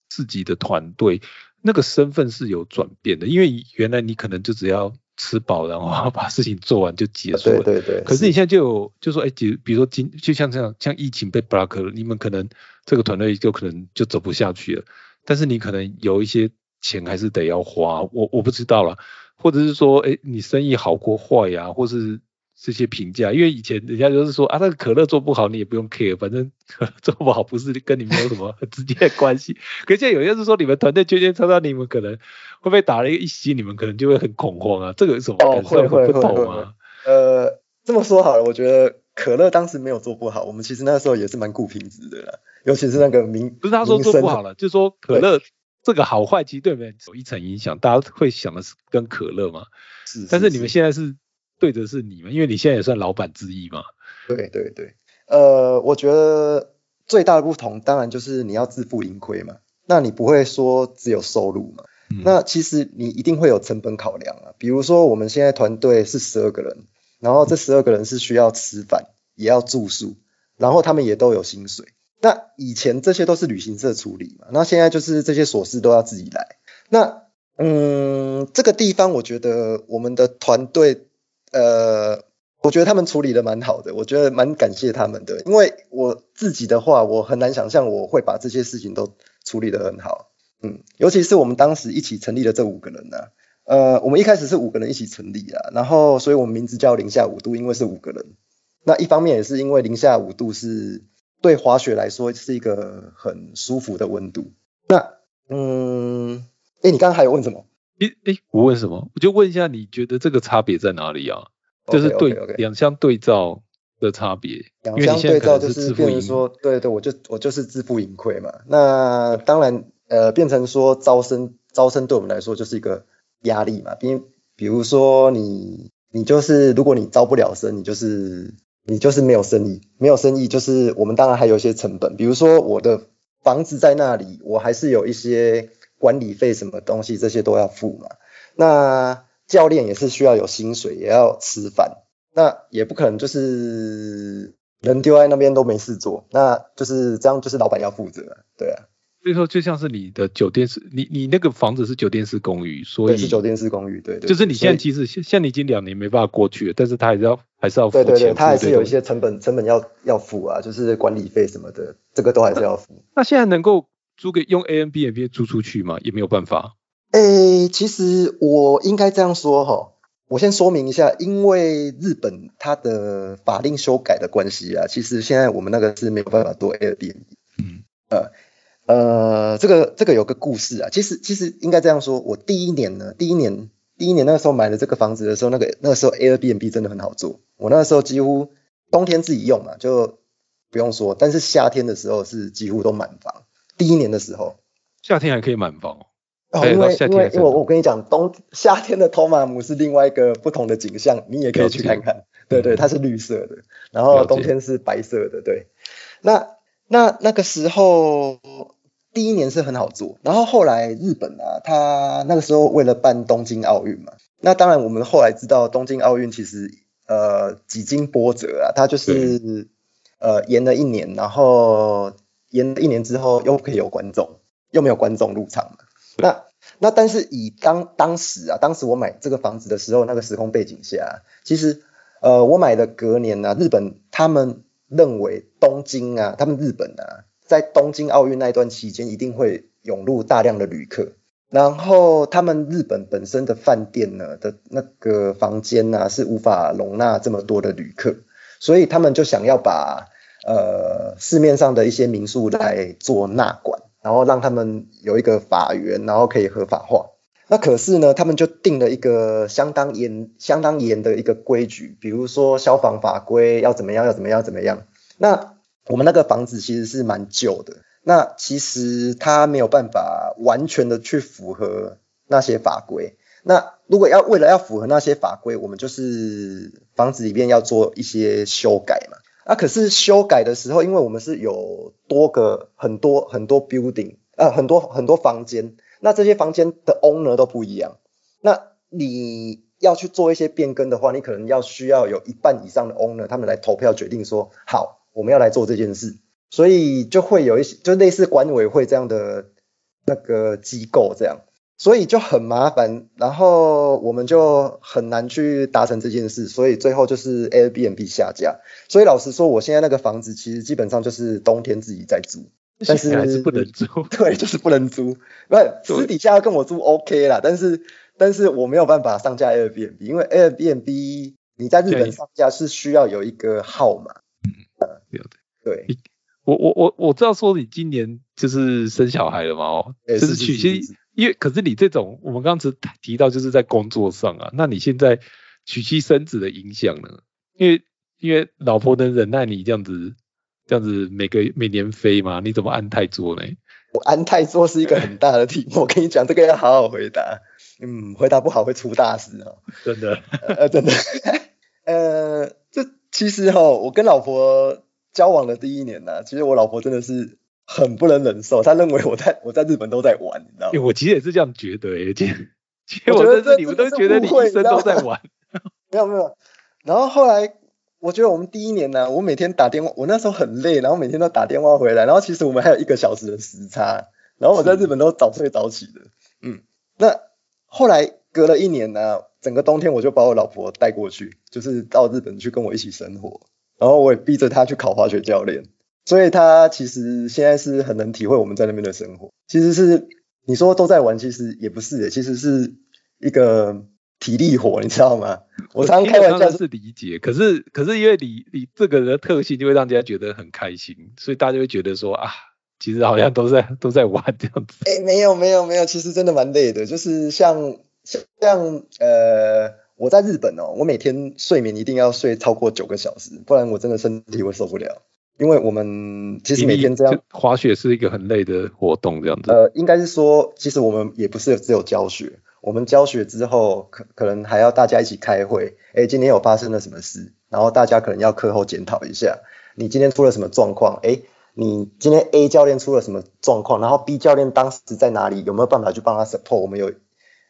Speaker 1: 自己的团队，那个身份是有转变的，因为原来你可能就只要吃饱，然后 把事情做完就结束了。
Speaker 2: 对对对。
Speaker 1: 可是你现在就有就说，哎，比比如说今就像这样，像疫情被 block 了，你们可能这个团队就可能就走不下去了。但是你可能有一些钱还是得要花，我我不知道了，或者是说，哎，你生意好过坏呀，或是这些评价，因为以前人家就是说啊，那个可乐做不好你也不用 care，反正 做不好不是跟你没有什么直接的关系。可现在有些是说你们团队圈圈叉叉，你们可能会被打了一个一袭，你们可能就会很恐慌啊，这个什么感受会不同啊？
Speaker 2: 呃，这么说好了，我觉得可乐当时没有做不好，我们其实那时候也是蛮顾品质的啦。尤其是那个名，
Speaker 1: 不是他说做不好了，就是说可乐这个好坏其实对你们有一层影响，大家会想的是跟可乐嘛。
Speaker 2: 是。
Speaker 1: 但是你们现在是对的是你们，因为你现在也算老板之一嘛。
Speaker 2: 对对对。呃，我觉得最大的不同当然就是你要自负盈亏嘛，那你不会说只有收入嘛？那其实你一定会有成本考量啊。比如说我们现在团队是十二个人，然后这十二个人是需要吃饭，也要住宿，然后他们也都有薪水。那以前这些都是旅行社处理嘛，那现在就是这些琐事都要自己来。那嗯，这个地方我觉得我们的团队，呃，我觉得他们处理的蛮好的，我觉得蛮感谢他们的。因为我自己的话，我很难想象我会把这些事情都处理的很好。嗯，尤其是我们当时一起成立的这五个人呢，呃，我们一开始是五个人一起成立啊，然后所以我们名字叫零下五度，因为是五个人。那一方面也是因为零下五度是。对滑雪来说是一个很舒服的温度。那，嗯，哎，你刚刚还有问什么？
Speaker 1: 哎哎，我问什么？我就问一下，你觉得这个差别在哪里啊？就是对两相对照的差别。
Speaker 2: 两相对照就是变成说，对对，我就我就是自负盈亏嘛。那当然，呃，变成说招生招生对我们来说就是一个压力嘛。比比如说你你就是如果你招不了生，你就是。你就是没有生意，没有生意就是我们当然还有一些成本，比如说我的房子在那里，我还是有一些管理费什么东西，这些都要付嘛。那教练也是需要有薪水，也要吃饭，那也不可能就是人丢在那边都没事做，那就是这样，就是老板要负责，对啊。
Speaker 1: 所以说，就像是你的酒店式，你你那个房子是酒店式公寓，所以
Speaker 2: 是酒店式公寓，对对。
Speaker 1: 就是你现在其实像像你已经两年没办法过去了，但是他还是要还是要付钱，
Speaker 2: 对对对，他还是有一些成本成本要要付啊，就是管理费什么的，这个都还是要付。
Speaker 1: 那现在能够租给用 A N B N B 租出去吗？也没有办法。
Speaker 2: 诶，其实我应该这样说哈，我先说明一下，因为日本它的法令修改的关系啊，其实现在我们那个是没有办法做 A N B N B。嗯呃。呃，这个这个有个故事啊，其实其实应该这样说，我第一年呢，第一年第一年那个时候买了这个房子的时候，那个那个时候 Airbnb 真的很好做，我那个时候几乎冬天自己用嘛，就不用说，但是夏天的时候是几乎都满房。第一年的时候，
Speaker 1: 夏天还可以满房
Speaker 2: 哦，因为因为因为我跟你讲，冬夏天的托马姆是另外一个不同的景象，你也可以去看看，对对，它是绿色的，然后冬天是白色的，对，那那那个时候。第一年是很好做，然后后来日本啊，他那个时候为了办东京奥运嘛，那当然我们后来知道东京奥运其实呃几经波折啊，它就是呃延了一年，然后延了一年之后又可以有观众，又没有观众入场嘛。那那但是以当当时啊，当时我买这个房子的时候，那个时空背景下，其实呃我买的隔年呢，日本他们认为东京啊，他们日本啊。在东京奥运那一段期间，一定会涌入大量的旅客，然后他们日本本身的饭店呢的那个房间呢是无法容纳这么多的旅客，所以他们就想要把呃市面上的一些民宿来做纳管，然后让他们有一个法源，然后可以合法化。那可是呢，他们就定了一个相当严、相当严的一个规矩，比如说消防法规要怎么样，要怎么样，怎么样。那我们那个房子其实是蛮旧的，那其实它没有办法完全的去符合那些法规。那如果要为了要符合那些法规，我们就是房子里面要做一些修改嘛。啊，可是修改的时候，因为我们是有多个很多很多 building 啊，很多很多房间，那这些房间的 owner 都不一样。那你要去做一些变更的话，你可能要需要有一半以上的 owner 他们来投票决定说好。我们要来做这件事，所以就会有一些就类似管委会这样的那个机构这样，所以就很麻烦，然后我们就很难去达成这件事，所以最后就是 Airbnb 下架。所以老实说，我现在那个房子其实基本上就是冬天自己在租，但是
Speaker 1: 还是不能租。
Speaker 2: 对，就是不能租。不是私底下跟我租 OK 啦，但是但是我没有办法上架 Airbnb，因为 Airbnb 你在日本上架是需要有一个号码。对，对，
Speaker 1: 我我我我知道说你今年就是生小孩了嘛，哦，就是娶妻，因为可是你这种我们刚才提到就是在工作上啊，那你现在娶妻生子的影响呢？因为因为老婆能忍耐你这样子这样子每个每年飞嘛？你怎么安泰做呢？
Speaker 2: 我安泰做是一个很大的题目，我跟你讲这个要好好回答，嗯，回答不好会出大事哦，
Speaker 1: 真的，
Speaker 2: 呃，真的，呃，这。其实哈，我跟老婆交往的第一年呢，其实我老婆真的是很不能忍受，他认为我在我在日本都在玩，你知道吗？
Speaker 1: 我其实也是这样觉得，哎，其实我觉得你们都觉得你一生都在玩，
Speaker 2: 没有没有。然后后来我觉得我们第一年呢，我每天打电话，我那时候很累，然后每天都打电话回来，然后其实我们还有一个小时的时差，然后我在日本都早睡早起的，嗯。那后来隔了一年呢。整个冬天我就把我老婆带过去，就是到日本去跟我一起生活，然后我也逼着她去考滑雪教练，所以他其实现在是很能体会我们在那边的生活。其实是你说都在玩，其实也不是，其实是一个体力活，你知道吗？我常开玩笑
Speaker 1: 是理解，可是可是因为你你这个人的特性就会让大家觉得很开心，所以大家会觉得说啊，其实好像都在都在玩这样子。
Speaker 2: 哎，没有没有没有，其实真的蛮累的，就是像。像呃，我在日本哦，我每天睡眠一定要睡超过九个小时，不然我真的身体会受不了。因为我们其实每天这样
Speaker 1: 滑雪是一个很累的活动，这样子。
Speaker 2: 呃，应该是说，其实我们也不是只有教学，我们教学之后可可能还要大家一起开会。哎，今天有发生了什么事？然后大家可能要课后检讨一下，你今天出了什么状况？哎，你今天 A 教练出了什么状况？然后 B 教练当时在哪里？有没有办法去帮他 support？我们有。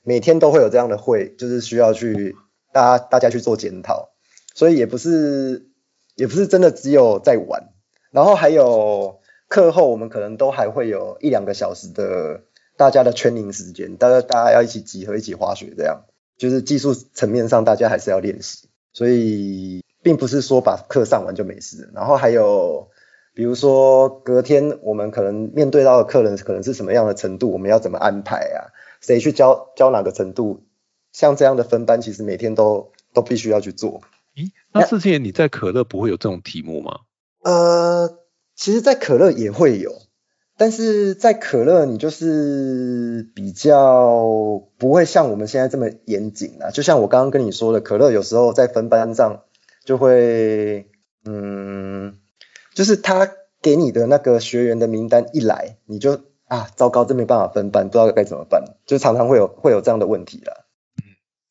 Speaker 2: 每天都会有这样的会，就是需要去大家大家去做检讨，所以也不是也不是真的只有在玩，然后还有课后我们可能都还会有一两个小时的大家的圈龄时间，大家大家要一起集合一起滑雪这样，就是技术层面上大家还是要练习，所以并不是说把课上完就没事。然后还有比如说隔天我们可能面对到的客人可能是什么样的程度，我们要怎么安排啊？谁去教教哪个程度？像这样的分班，其实每天都都必须要去做。
Speaker 1: 咦，那之前你在可乐不会有这种题目吗？
Speaker 2: 呃，其实，在可乐也会有，但是在可乐你就是比较不会像我们现在这么严谨啊。就像我刚刚跟你说的，可乐有时候在分班上就会，嗯，就是他给你的那个学员的名单一来，你就啊，糟糕，这没办法分班，不知道该怎么办，就常常会有会有这样的问题啦。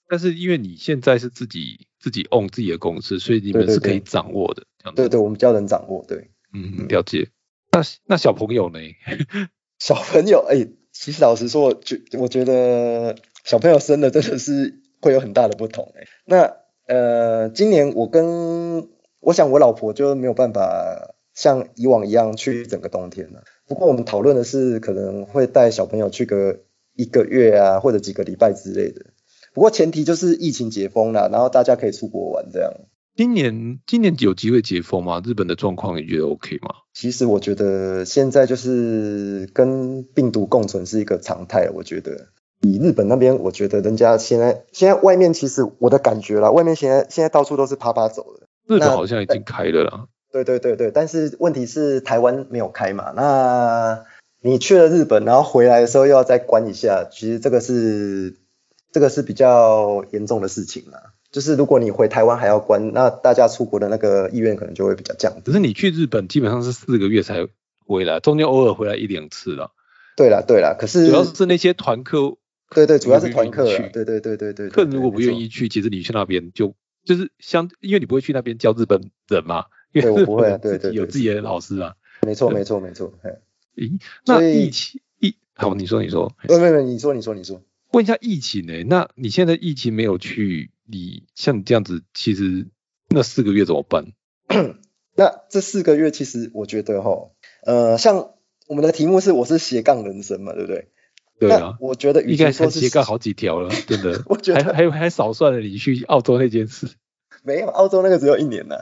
Speaker 1: 但是因为你现在是自己自己 own 自己的公司，所以你们是可以掌握的，
Speaker 2: 对对，我们较能掌握，对，
Speaker 1: 嗯，了解。那那小朋友呢？
Speaker 2: 小朋友，哎，其实老实说，觉我觉得小朋友生的真的是会有很大的不同，哎。那呃，今年我跟我想我老婆就没有办法像以往一样去整个冬天了。不过我们讨论的是可能会带小朋友去个一个月啊，或者几个礼拜之类的。不过前提就是疫情解封了，然后大家可以出国玩这样。
Speaker 1: 今年今年有机会解封吗？日本的状况你觉得 OK 吗？
Speaker 2: 其实我觉得现在就是跟病毒共存是一个常态。我觉得以日本那边，我觉得人家现在现在外面其实我的感觉啦，外面现在现在到处都是啪啪走的。
Speaker 1: 日本好像已经开了啦。
Speaker 2: 对对对对，但是问题是台湾没有开嘛？那你去了日本，然后回来的时候又要再关一下，其实这个是。这个是比较严重的事情啊，就是如果你回台湾还要关，那大家出国的那个意愿可能就会比较降。
Speaker 1: 可是你去日本基本上是四个月才回来，中间偶尔回来一两次了。
Speaker 2: 对了对了，可是
Speaker 1: 主要是那些团客，
Speaker 2: 对对，主要是团客，对对对对对。
Speaker 1: 客人如果不愿意去，其实你去那边就就是相，因为你不会去那边教日本人嘛，因为
Speaker 2: 我不会，对对，
Speaker 1: 有自己的老师啊。
Speaker 2: 没错没错没错，
Speaker 1: 咦，那疫情疫，好，你说你说，
Speaker 2: 不不不，你说你说你说。
Speaker 1: 问一下疫情呢？那你现在疫情没有去，你像你这样子，其实那四个月怎么办？
Speaker 2: 那这四个月其实我觉得哈，呃，像我们的题目是我是斜杠人生嘛，对不对？
Speaker 1: 对啊。
Speaker 2: 我觉得
Speaker 1: 应该是斜杠好几条了，真的。
Speaker 2: 我觉得
Speaker 1: 还还还少算了你去澳洲那件事。
Speaker 2: 没有，澳洲那个只有一年呢。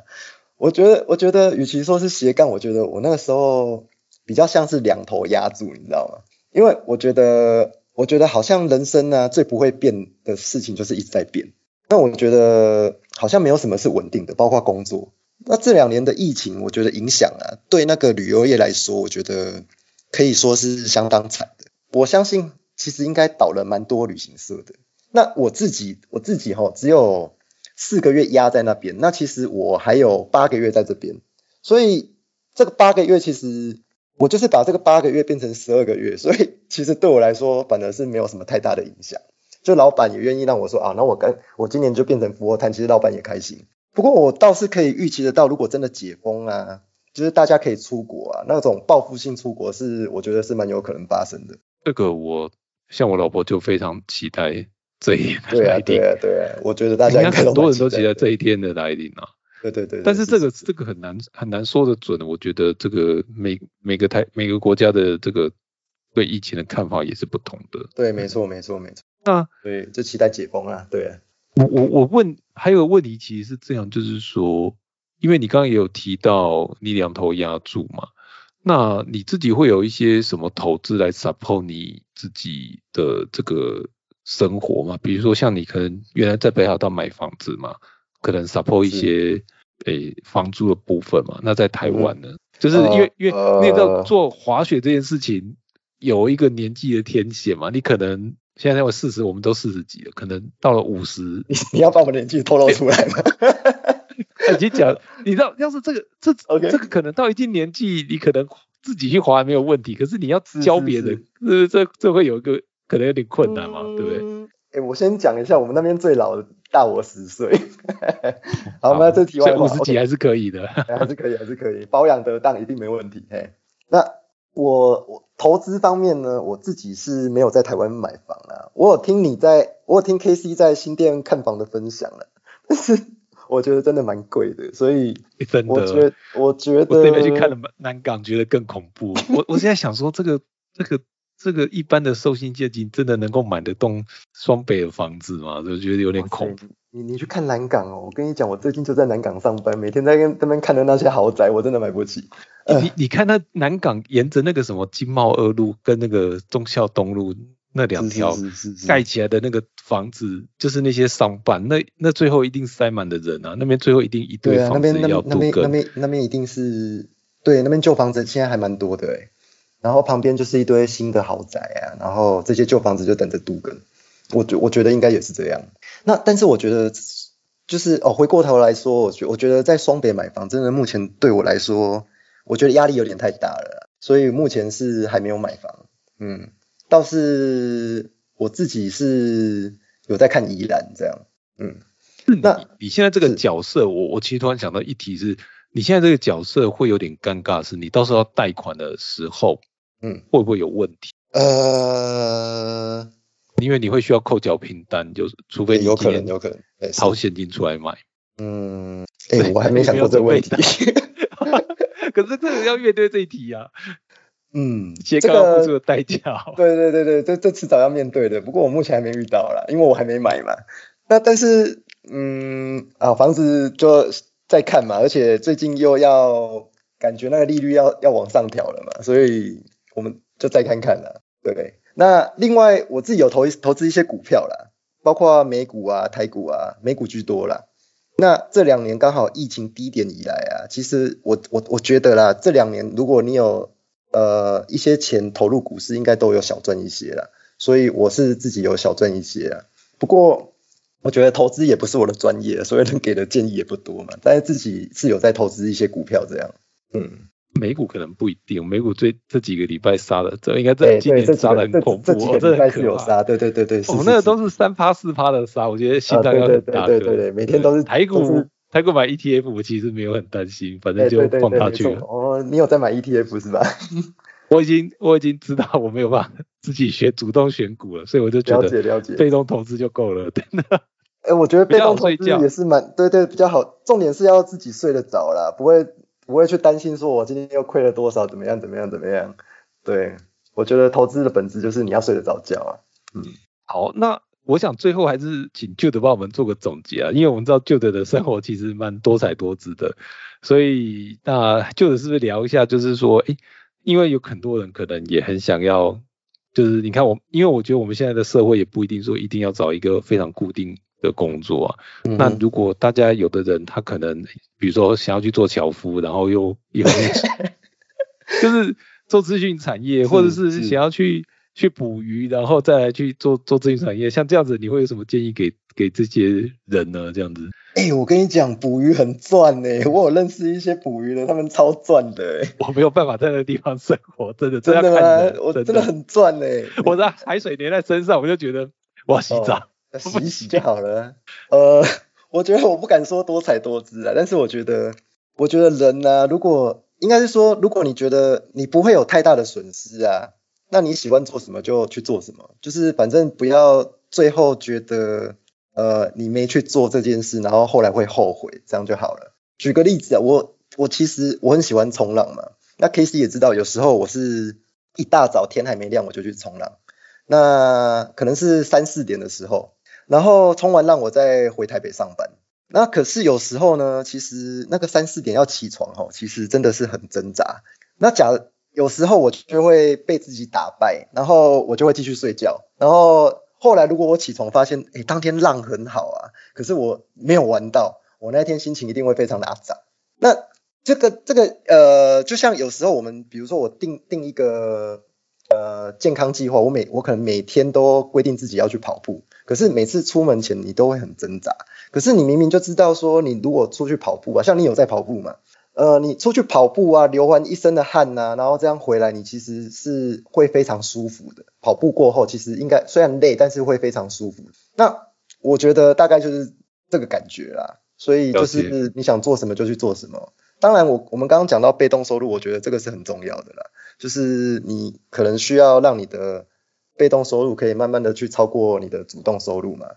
Speaker 2: 我觉得，我觉得与其说是斜杠，我觉得我那个时候比较像是两头压住，你知道吗？因为我觉得。我觉得好像人生呢最不会变的事情就是一直在变。那我觉得好像没有什么是稳定的，包括工作。那这两年的疫情，我觉得影响啊，对那个旅游业来说，我觉得可以说是相当惨的。我相信其实应该倒了蛮多旅行社的。那我自己我自己哈，只有四个月压在那边，那其实我还有八个月在这边，所以这个八个月其实。我就是把这个八个月变成十二个月，所以其实对我来说反而是没有什么太大的影响。就老板也愿意让我说啊，那我跟我今年就变成俯卧摊，其实老板也开心。不过我倒是可以预期得到，如果真的解封啊，就是大家可以出国啊，那种报复性出国是我觉得是蛮有可能发生的。
Speaker 1: 这个我像我老婆就非常期待这一天
Speaker 2: 的来临。对啊，对啊，对啊，我觉得大家
Speaker 1: 很多人都期待这一天的来临啊。
Speaker 2: 对对对，
Speaker 1: 但是这个这个很难很难说的准，我觉得这个每每个台每个国家的这个对疫情的看法也是不同的。
Speaker 2: 对，没错没错没错。
Speaker 1: 那
Speaker 2: 对，就期待解封啊。对，
Speaker 1: 我我我问还有个问题，其实是这样，就是说，因为你刚刚也有提到你两头压住嘛，那你自己会有一些什么投资来 support 你自己的这个生活吗？比如说像你可能原来在北海道买房子嘛。可能 support 一些诶房租的部分嘛，那在台湾呢，就是因为因为那个做滑雪这件事情有一个年纪的天险嘛，你可能现在我四十，我们都四十几了，可能到了五十，
Speaker 2: 你你要把我们年纪透露出来吗？
Speaker 1: 已经讲，你知道，要是这个这这个可能到一定年纪，你可能自己去滑没有问题，可是你要教别人，这这这会有一个可能有点困难嘛，对不对？
Speaker 2: 哎，我先讲一下，我们那边最老的大我十岁。好，我们这题外话，
Speaker 1: 五十几还是可以的，
Speaker 2: 还是可以，还是可以，保养得当一定没问题。嘿，那我我投资方面呢，我自己是没有在台湾买房啊。我有听你在，我有听 K C 在新店看房的分享了，但是 我觉得真的蛮贵的，所以
Speaker 1: 真的，
Speaker 2: 我觉得我觉得
Speaker 1: 我这边去看了南港，觉得更恐怖。我我现在想说，这个这个这个一般的寿星阶级真的能够买得动双北的房子吗？就觉得有点恐怖。
Speaker 2: 你你去看南港哦，我跟你讲，我最近就在南港上班，每天在跟那边看的那些豪宅，我真的买不起。
Speaker 1: 你你看那南港沿着那个什么金茂二路跟那个忠孝东路。那两条盖起来的那个房子，就是那些商办，那那最后一定塞满的人啊，那边最后一定一堆房子要
Speaker 2: 那边那边那边一定是对，那边旧房子现在还蛮多的哎，然后旁边就是一堆新的豪宅啊，然后这些旧房子就等着杜根，我觉我觉得应该也是这样。那但是我觉得就是哦，回过头来说，我觉我觉得在双北买房，真的目前对我来说，我觉得压力有点太大了，所以目前是还没有买房，嗯。倒是我自己是有在看宜兰这样，嗯，
Speaker 1: 那你现在这个角色，我我其实突然想到一题是，你现在这个角色会有点尴尬，是你到时候要贷款的时候，嗯，会不会有问题？呃，因为你会需要扣缴凭单，就是除非
Speaker 2: 有可能有可能
Speaker 1: 掏现金出来买，
Speaker 2: 嗯，哎，我还没想过这个问题，
Speaker 1: 可是这个要面对这一题呀。
Speaker 2: 嗯，
Speaker 1: 这个付出的代价。
Speaker 2: 对对对对，这这迟早要面对的。不过我目前还没遇到啦，因为我还没买嘛。那但是，嗯啊，房子就在看嘛，而且最近又要感觉那个利率要要往上调了嘛，所以我们就再看看了。对，那另外我自己有投投资一些股票啦，包括美股啊、台股啊，美股居多啦。那这两年刚好疫情低点以来啊，其实我我我觉得啦，这两年如果你有呃，一些钱投入股市应该都有小赚一些了，所以我是自己有小赚一些啊。不过我觉得投资也不是我的专业，所以能给的建议也不多嘛。但是自己是有在投资一些股票这样。
Speaker 1: 嗯，美股可能不一定，美股最这几个礼拜杀的，这应该在今年杀的很恐怖，
Speaker 2: 这礼是有杀，对对对对。
Speaker 1: 我们那个都是三趴四趴的杀，我觉得心脏要很大。
Speaker 2: 对对对，每天都是
Speaker 1: 台股。台股买 ETF，我其实没有很担心，反正就放他去了。
Speaker 2: 哦，你有在买 ETF 是吧？
Speaker 1: 我已经我已经知道我没有办法自己学主动选股了，所以我就觉得
Speaker 2: 了解了解，
Speaker 1: 被动投资就够了，真的。
Speaker 2: 哎，我觉得被动投资也是蛮对对比较好，重点是要自己睡得着啦，不会不会去担心说我今天又亏了多少，怎么样怎么样怎么样。对，我觉得投资的本质就是你要睡得着觉啊。
Speaker 1: 嗯，好，那。我想最后还是请旧的帮我们做个总结啊，因为我们知道旧的的生活其实蛮多彩多姿的，所以那旧的是不是聊一下，就是说，哎，因为有很多人可能也很想要，就是你看我，因为我觉得我们现在的社会也不一定说一定要找一个非常固定的工作啊。那如果大家有的人他可能，比如说想要去做樵夫，然后又有 就是做资讯产业，或者是想要去。去捕鱼，然后再来去做做资讯产业，像这样子，你会有什么建议给给这些人呢？这样子，
Speaker 2: 哎，我跟你讲，捕鱼很赚呢，我有认识一些捕鱼的，他们超赚的。
Speaker 1: 我没有办法在那个地方生活，真的，
Speaker 2: 真
Speaker 1: 的
Speaker 2: 吗？我真的很赚呢。
Speaker 1: 我在海水粘在身上，我就觉得我要洗澡，
Speaker 2: 洗一洗就好了。呃，我觉得我不敢说多彩多姿啊，但是我觉得，我觉得人呢，如果应该是说，如果你觉得你不会有太大的损失啊。那你喜欢做什么就去做什么，就是反正不要最后觉得呃你没去做这件事，然后后来会后悔，这样就好了。举个例子啊，我我其实我很喜欢冲浪嘛，那 K C 也知道，有时候我是一大早天还没亮我就去冲浪，那可能是三四点的时候，然后冲完浪我再回台北上班。那可是有时候呢，其实那个三四点要起床哈，其实真的是很挣扎。那假有时候我就会被自己打败，然后我就会继续睡觉。然后后来如果我起床发现，哎，当天浪很好啊，可是我没有玩到，我那天心情一定会非常的阿杂。那这个这个呃，就像有时候我们，比如说我定定一个呃健康计划，我每我可能每天都规定自己要去跑步，可是每次出门前你都会很挣扎。可是你明明就知道说，你如果出去跑步啊，像你有在跑步嘛？呃，你出去跑步啊，流完一身的汗呐，然后这样回来，你其实是会非常舒服的。跑步过后，其实应该虽然累，但是会非常舒服。那我觉得大概就是这个感觉啦。所以就是你想做什么就去做什么。当然，我我们刚刚讲到被动收入，我觉得这个是很重要的啦。就是你可能需要让你的被动收入可以慢慢的去超过你的主动收入嘛。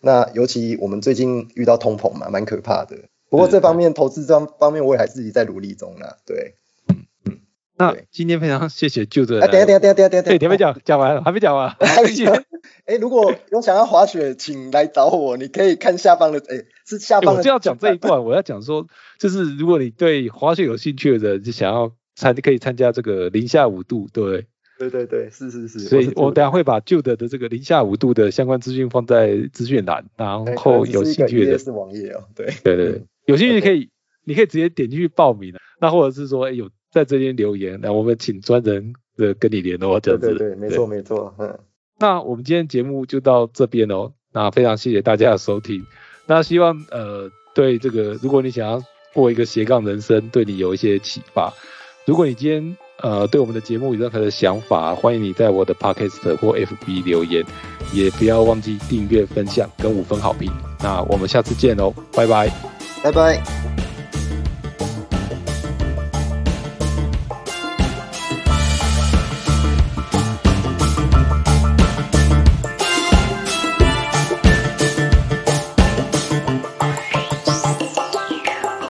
Speaker 2: 那尤其我们最近遇到通膨嘛，蛮可怕的。不过这方面投资这方面，我也还自己在努力中啦。对，嗯
Speaker 1: 嗯。那今天非常谢谢旧的。
Speaker 2: 啊，等下等下等下等下等下，
Speaker 1: 对，还没讲讲完，还没讲完。
Speaker 2: 哎，如果有想要滑雪，请来找我。你可以看下方的，哎，是下方的。
Speaker 1: 我就要讲这一段，我要讲说，就是如果你对滑雪有兴趣的人，就想要参，可以参加这个零下五度，对。对
Speaker 2: 对对对，是是是，
Speaker 1: 所以我等下会把旧的的这个零下五度的相关资讯放在资讯栏，然后有兴趣的
Speaker 2: 是网页哦，对。
Speaker 1: 对对，有兴趣可以，你可以直接点进去报名。那或者是说，哎有在这边留言，那我们请专人的跟你联络这样子。
Speaker 2: 对对，没错没错，嗯。
Speaker 1: 那我们今天节目就到这边哦，那非常谢谢大家的收听，那希望呃对这个，如果你想要过一个斜杠人生，对你有一些启发，如果你今天。呃，对我们的节目有任何的想法，欢迎你在我的 podcast 或 FB 留言，也不要忘记订阅、分享跟五分好评。那我们下次见喽，拜拜，
Speaker 2: 拜拜。